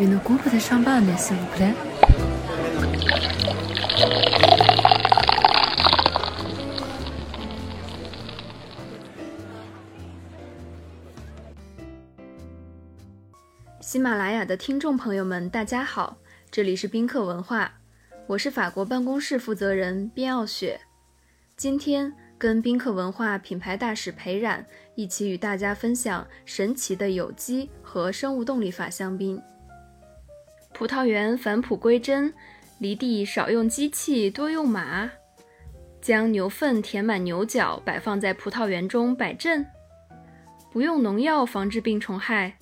Une coupe de champagne, s'il vous plaît. 喜马拉雅的听众朋友们，大家好，这里是宾客文化，我是法国办公室负责人边傲雪。今天跟宾客文化品牌大使裴冉一起与大家分享神奇的有机和生物动力法香槟。葡萄园返璞归真，犁地少用机器多用马，将牛粪填满牛角，摆放在葡萄园中摆阵，不用农药防治病虫害。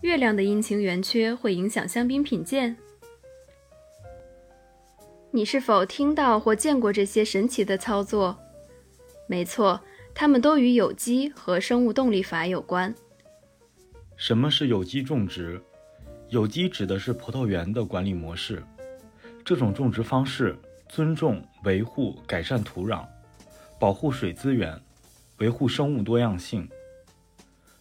月亮的阴晴圆缺会影响香槟品鉴。你是否听到或见过这些神奇的操作？没错，它们都与有机和生物动力法有关。什么是有机种植？有机指的是葡萄园的管理模式。这种种植方式尊重、维护、改善土壤，保护水资源，维护生物多样性。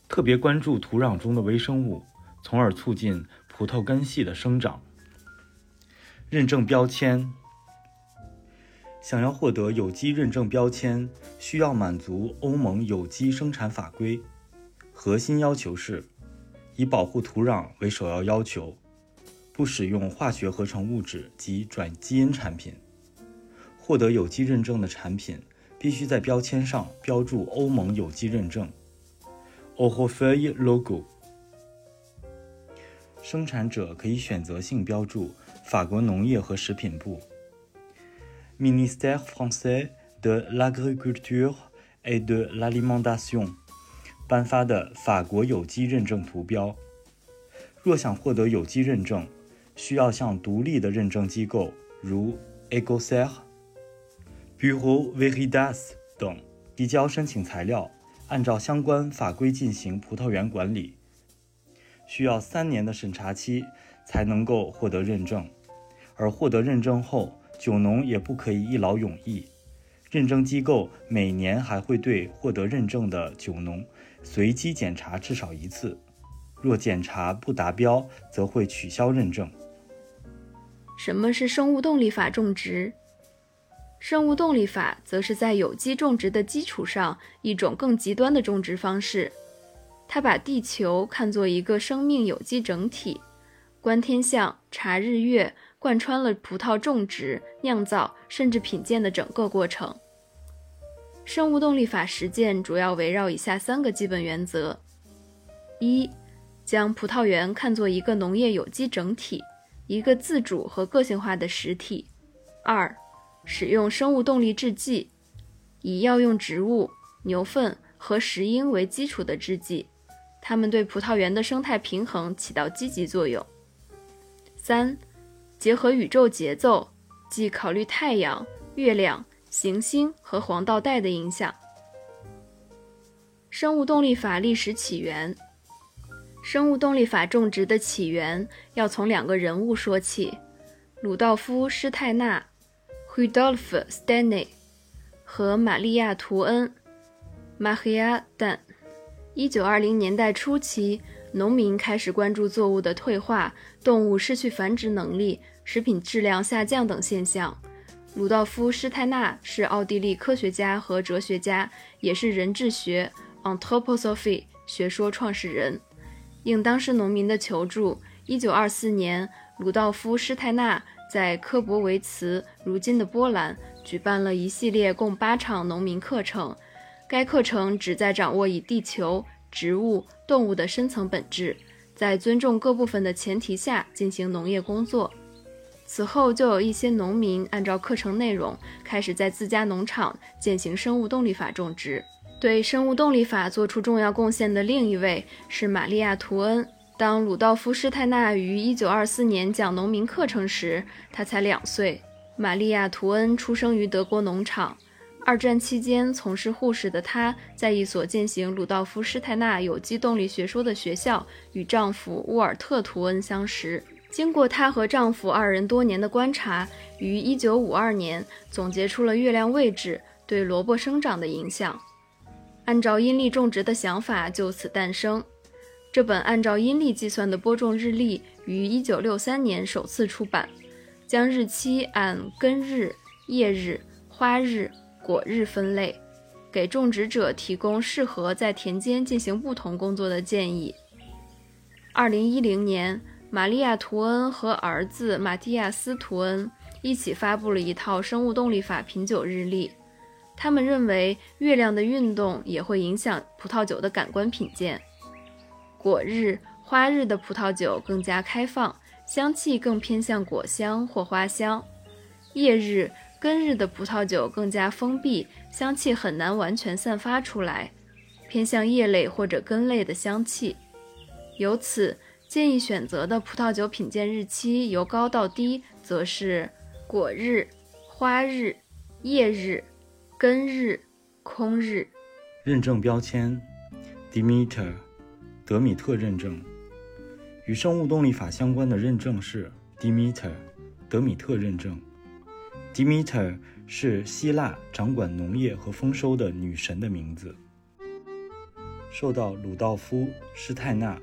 特别关注土壤中的微生物，从而促进葡萄根系的生长。认证标签，想要获得有机认证标签，需要满足欧盟有机生产法规。核心要求是，以保护土壤为首要要求，不使用化学合成物质及转基因产品。获得有机认证的产品，必须在标签上标注欧盟有机认证。o h o f e i logo，生产者可以选择性标注法国农业和食品部 （Ministère français de l'agriculture et de l'alimentation） 颁发的法国有机认证图标。若想获得有机认证，需要向独立的认证机构，如 Ecocer、Bureau v e r i d a s 等提交申请材料。按照相关法规进行葡萄园管理，需要三年的审查期才能够获得认证。而获得认证后，酒农也不可以一劳永逸。认证机构每年还会对获得认证的酒农随机检查至少一次，若检查不达标，则会取消认证。什么是生物动力法种植？生物动力法则是在有机种植的基础上一种更极端的种植方式。它把地球看作一个生命有机整体，观天象、察日月，贯穿了葡萄种植、酿造甚至品鉴的整个过程。生物动力法实践主要围绕以下三个基本原则：一、将葡萄园看作一个农业有机整体，一个自主和个性化的实体；二、使用生物动力制剂，以药用植物、牛粪和石英为基础的制剂，它们对葡萄园的生态平衡起到积极作用。三、结合宇宙节奏，即考虑太阳、月亮、行星和黄道带的影响。生物动力法历史起源，生物动力法种植的起源要从两个人物说起：鲁道夫·施泰纳。Rudolf Steiner 和玛利亚·图恩 （Maria Dan）。一九二零年代初期，农民开始关注作物的退化、动物失去繁殖能力、食品质量下降等现象。鲁道夫·施泰纳是奥地利科学家和哲学家，也是人质学 （Anthroposophy） 学说创始人。应当时农民的求助，一九二四年，鲁道夫·施泰纳。在科博维茨（如今的波兰）举办了一系列共八场农民课程。该课程旨在掌握以地球、植物、动物的深层本质，在尊重各部分的前提下进行农业工作。此后，就有一些农民按照课程内容，开始在自家农场践行生物动力法种植。对生物动力法做出重要贡献的另一位是玛利亚·图恩。当鲁道夫·施泰纳于1924年讲农民课程时，他才两岁。玛利亚·图恩出生于德国农场。二战期间从事护士的她，在一所践行鲁道夫·施泰纳有机动力学说的学校与丈夫沃尔特·图恩相识。经过她和丈夫二人多年的观察，于1952年总结出了月亮位置对萝卜生长的影响。按照阴历种植的想法就此诞生。这本按照阴历计算的播种日历于1963年首次出版，将日期按根日、叶日、花日、果日分类，给种植者提供适合在田间进行不同工作的建议。2010年，玛利亚·图恩和儿子马蒂亚斯·图恩一起发布了一套生物动力法品酒日历。他们认为，月亮的运动也会影响葡萄酒的感官品鉴。果日。花日的葡萄酒更加开放，香气更偏向果香或花香；叶日、根日的葡萄酒更加封闭，香气很难完全散发出来，偏向叶类或者根类的香气。由此，建议选择的葡萄酒品鉴日期由高到低，则是果日、花日、叶日、根日、空日。认证标签：Demeter，德米特认证。与生物动力法相关的认证是 Demeter，德米特认证。Demeter 是希腊掌管农业和丰收的女神的名字。受到鲁道夫·施泰纳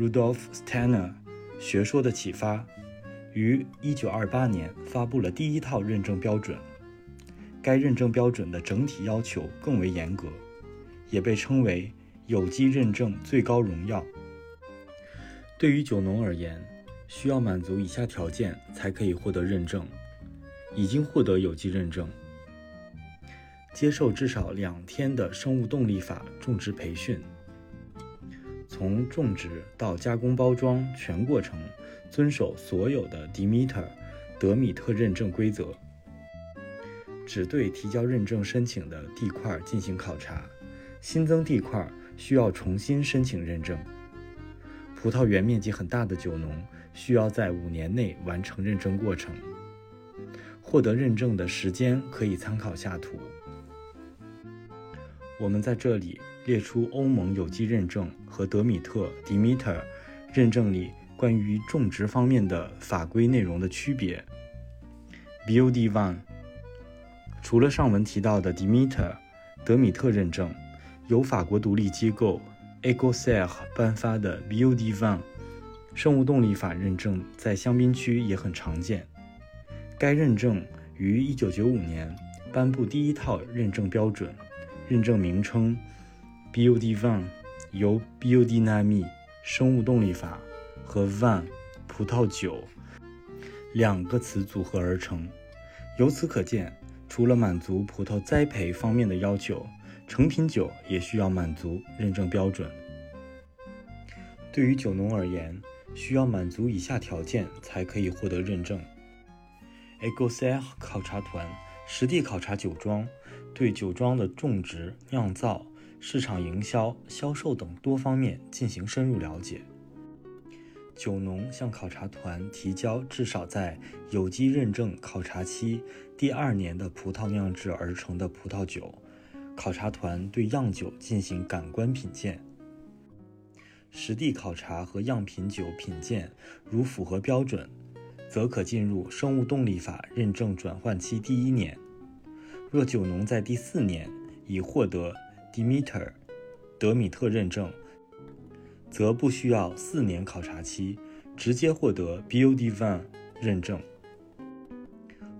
（Rudolf Steiner） 学说的启发，于1928年发布了第一套认证标准。该认证标准的整体要求更为严格，也被称为有机认证最高荣耀。对于酒农而言，需要满足以下条件才可以获得认证：已经获得有机认证，接受至少两天的生物动力法种植培训，从种植到加工包装全过程遵守所有的 Demeter 德米特认证规则，只对提交认证申请的地块进行考察，新增地块需要重新申请认证。葡萄园面积很大的酒农需要在五年内完成认证过程。获得认证的时间可以参考下图。我们在这里列出欧盟有机认证和德米特 （Demeter） 认证里关于种植方面的法规内容的区别。BOD One，除了上文提到的 Demeter 德米特认证，由法国独立机构。e c o s e r 颁发的 Bod One（ 生物动力法认证在香槟区也很常见。该认证于1995年颁布第一套认证标准，认证名称 BOD-1 由 Biodynamie 生物动力法和 Vin 葡萄酒两个词组合而成。由此可见，除了满足葡萄栽培方面的要求，成品酒也需要满足认证标准。对于酒农而言，需要满足以下条件才可以获得认证 e g o s e r 考察团实地考察酒庄，对酒庄的种植、酿造、市场营销、销售等多方面进行深入了解。酒农向考察团提交至少在有机认证考察期第二年的葡萄酿制而成的葡萄酒。考察团对样酒进行感官品鉴，实地考察和样品酒品鉴，如符合标准，则可进入生物动力法认证转换期第一年。若酒农在第四年已获得 Demeter 德米特认证，则不需要四年考察期，直接获得 BODVAN 认证。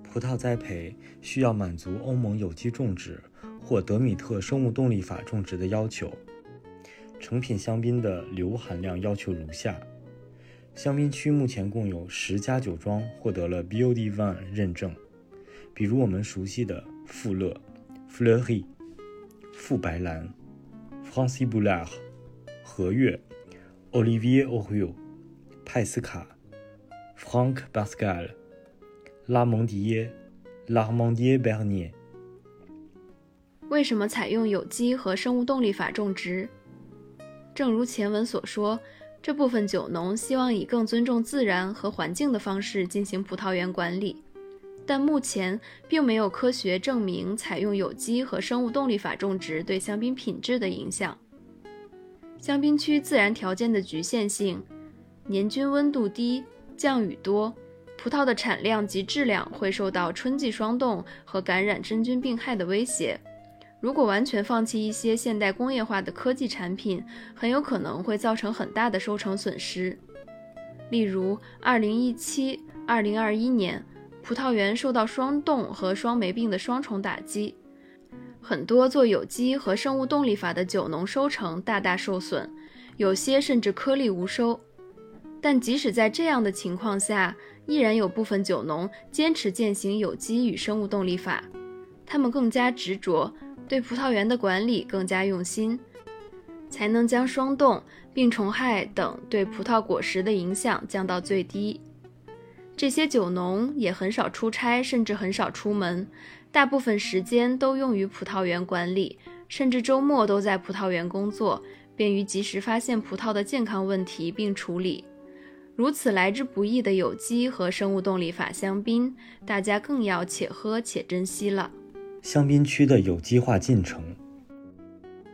葡萄栽培需要满足欧盟有机种植。或德米特生物动力法种植的要求，成品香槟的硫含量要求如下：香槟区目前共有十家酒庄获得了 BODVAN 认证，比如我们熟悉的富勒 （Fleury）、傅白兰 （Francis Boulard）、和悦 （Olivier Oriol）、派斯卡 （Franck Pascal）、拉蒙迪耶 （L'Armandier Bernier）。为什么采用有机和生物动力法种植？正如前文所说，这部分酒农希望以更尊重自然和环境的方式进行葡萄园管理，但目前并没有科学证明采用有机和生物动力法种植对香槟品质的影响。香槟区自然条件的局限性，年均温度低、降雨多，葡萄的产量及质量会受到春季霜冻和感染真菌病害的威胁。如果完全放弃一些现代工业化的科技产品，很有可能会造成很大的收成损失。例如2017、2021年，葡萄园受到霜冻和霜霉病的双重打击，很多做有机和生物动力法的酒农收成大大受损，有些甚至颗粒无收。但即使在这样的情况下，依然有部分酒农坚持践行有机与生物动力法，他们更加执着，对葡萄园的管理更加用心，才能将霜冻、病虫害等对葡萄果实的影响降到最低。这些酒农也很少出差，甚至很少出门，大部分时间都用于葡萄园管理，甚至周末都在葡萄园工作，便于及时发现葡萄的健康问题并处理。如此来之不易的有机和生物动力法香槟，大家更要且喝且珍惜了。香槟区的有机化进程。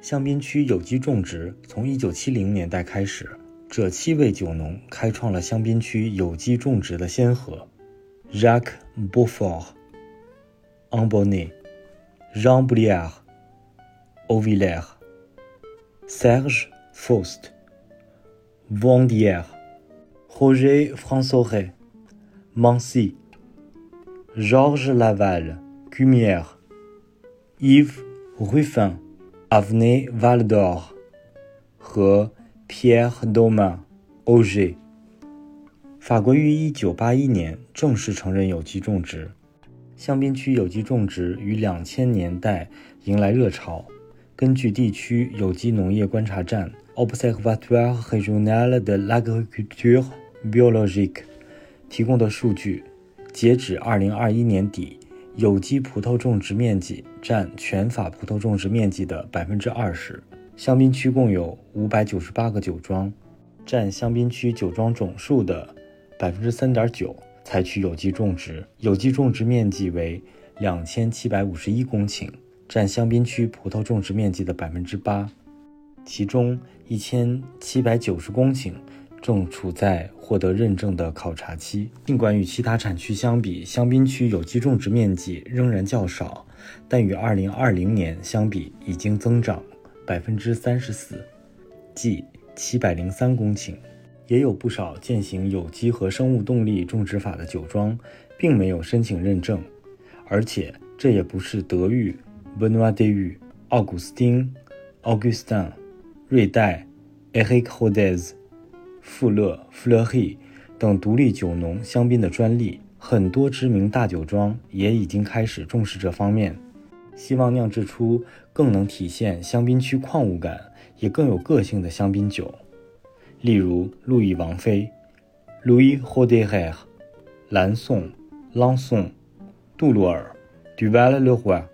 香槟区有机种植从1970年代开始，这七位酒农开创了香槟区有机种植的先河：Jacques Beaufort、Ambonnet、Jean Briard、Auvillers、Serge Faust、Vendière。Roger François, Mancy, Georges Laval, Cumière, Yves Ruffin, Avenue Val d'Or 和 Pierre Domain, Auger。法国于1981年正式承认有机种植，香槟区有机种植于2000年代迎来热潮。根据地区有机农业观察站 （Observatoire Régional de l'Agriculture）。Biologic 提供的数据，截止二零二一年底，有机葡萄种植面积占全法葡萄种植面积的百分之二十。香槟区共有五百九十八个酒庄，占香槟区酒庄总数的百分之三点九，采取有机种植。有机种植面积为两千七百五十一公顷，占香槟区葡萄种植面积的百分之八，其中一千七百九十公顷。正处在获得认证的考察期。尽管与其他产区相比，香槟区有机种植面积仍然较少，但与2020年相比已经增长百分之三十四，即七百零三公顷。也有不少践行有机和生物动力种植法的酒庄，并没有申请认证，而且这也不是德裕、Benoit de u 奥古斯丁、Augustin、瑞代、Eric Rodez。富勒、弗勒黑等独立酒农香槟的专利，很多知名大酒庄也已经开始重视这方面，希望酿制出更能体现香槟区矿物感，也更有个性的香槟酒。例如，路易王妃 （Louis Roederer）、蓝颂、朗颂、杜鲁尔 （Duval le Roi）、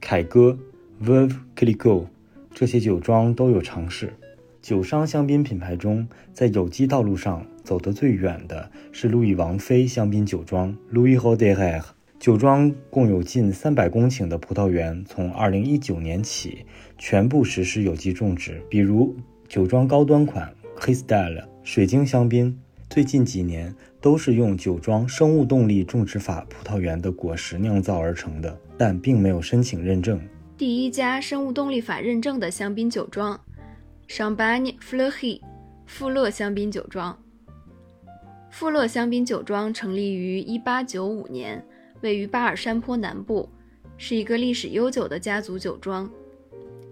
凯歌 （Veuve Clicquot） 这些酒庄都有尝试。酒商香槟品牌中，在有机道路上走得最远的是路易王妃香槟酒庄 （Louis Roederer）。酒庄共有近三百公顷的葡萄园，从2019年起全部实施有机种植。比如，酒庄高端款 Cristal 水晶香槟，最近几年都是用酒庄生物动力种植法葡萄园的果实酿造而成的，但并没有申请认证。第一家生物动力法认证的香槟酒庄。上班尼富勒希富勒香槟酒庄。富勒香槟酒庄成立于1895年，位于巴尔山坡南部，是一个历史悠久的家族酒庄。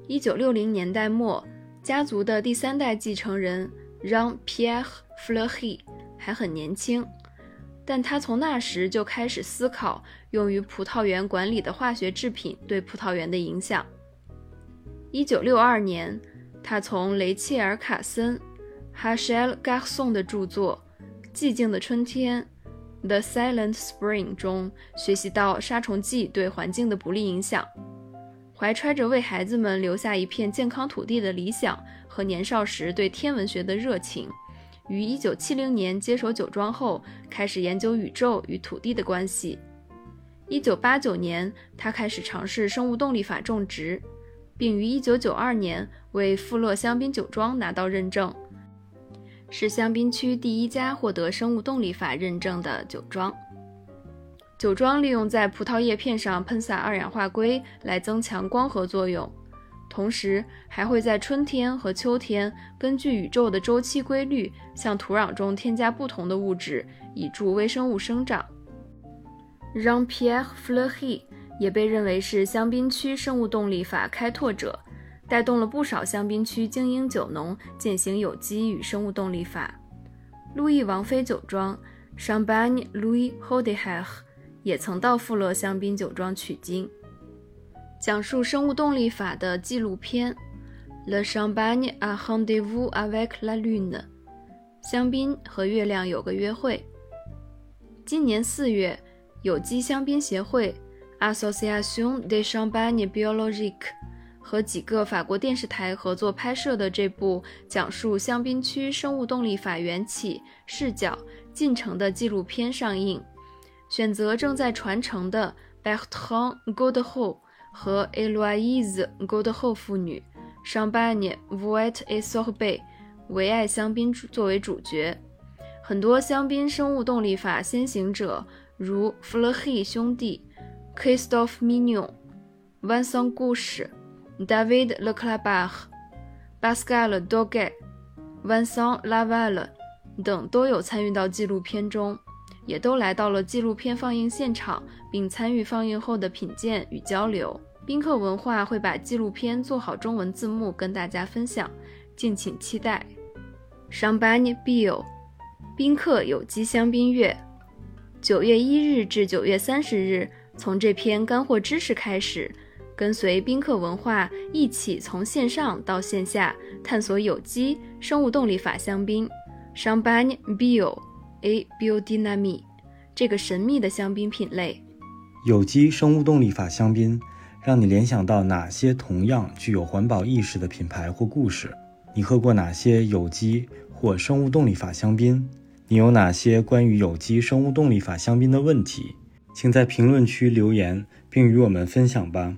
1960年代末，家族的第三代继承人让皮埃夫勒希还很年轻，但他从那时就开始思考用于葡萄园管理的化学制品对葡萄园的影响。1962年。他从雷切尔·卡森 （Hachel Garson） 的著作《寂静的春天》（The Silent Spring） 中学习到杀虫剂对环境的不利影响。怀揣着为孩子们留下一片健康土地的理想和年少时对天文学的热情，于1970年接手酒庄后，开始研究宇宙与土地的关系。1989年，他开始尝试生物动力法种植。并于1992年为富勒香槟酒庄拿到认证，是香槟区第一家获得生物动力法认证的酒庄。酒庄利用在葡萄叶片上喷洒二氧化硅来增强光合作用，同时还会在春天和秋天根据宇宙的周期规律，向土壤中添加不同的物质，以助微生物生长。Jean-Pierre Fleury 也被认为是香槟区生物动力法开拓者，带动了不少香槟区精英酒农践行有机与生物动力法。路易王妃酒庄 Champagne Louis h o d e h e r 也曾到富勒香槟酒庄取经。讲述生物动力法的纪录片《Le Champagne a rendez-vous avec la lune》，香槟和月亮有个约会。今年四月。有机香槟协会 （Association des Champagnes Biologiques） 和几个法国电视台合作拍摄的这部讲述香槟区生物动力法缘起、视角、进程的纪录片上映。选择正在传承的 Bertrand Godreau 和 Eloise Godreau 父女 （Champagne, v o i t et s o r b e t 唯爱香槟作为主角。很多香槟生物动力法先行者。如弗勒黑兄弟、Christophe Mignon、Vincent Gouche、David Leclerc、Pascal d o g u e、Vincent Laval 等都有参与到纪录片中，也都来到了纪录片放映现场，并参与放映后的品鉴与交流。宾客文化会把纪录片做好中文字幕跟大家分享，敬请期待。Champagne Bill，宾客有机香槟月。九月一日至九月三十日，从这篇干货知识开始，跟随宾客文化一起从线上到线下探索有机生物动力法香槟 （Champagne Bio A Biodynamie） 这个神秘的香槟品类。有机生物动力法香槟，让你联想到哪些同样具有环保意识的品牌或故事？你喝过哪些有机或生物动力法香槟？你有哪些关于有机生物动力法香槟的问题？请在评论区留言，并与我们分享吧。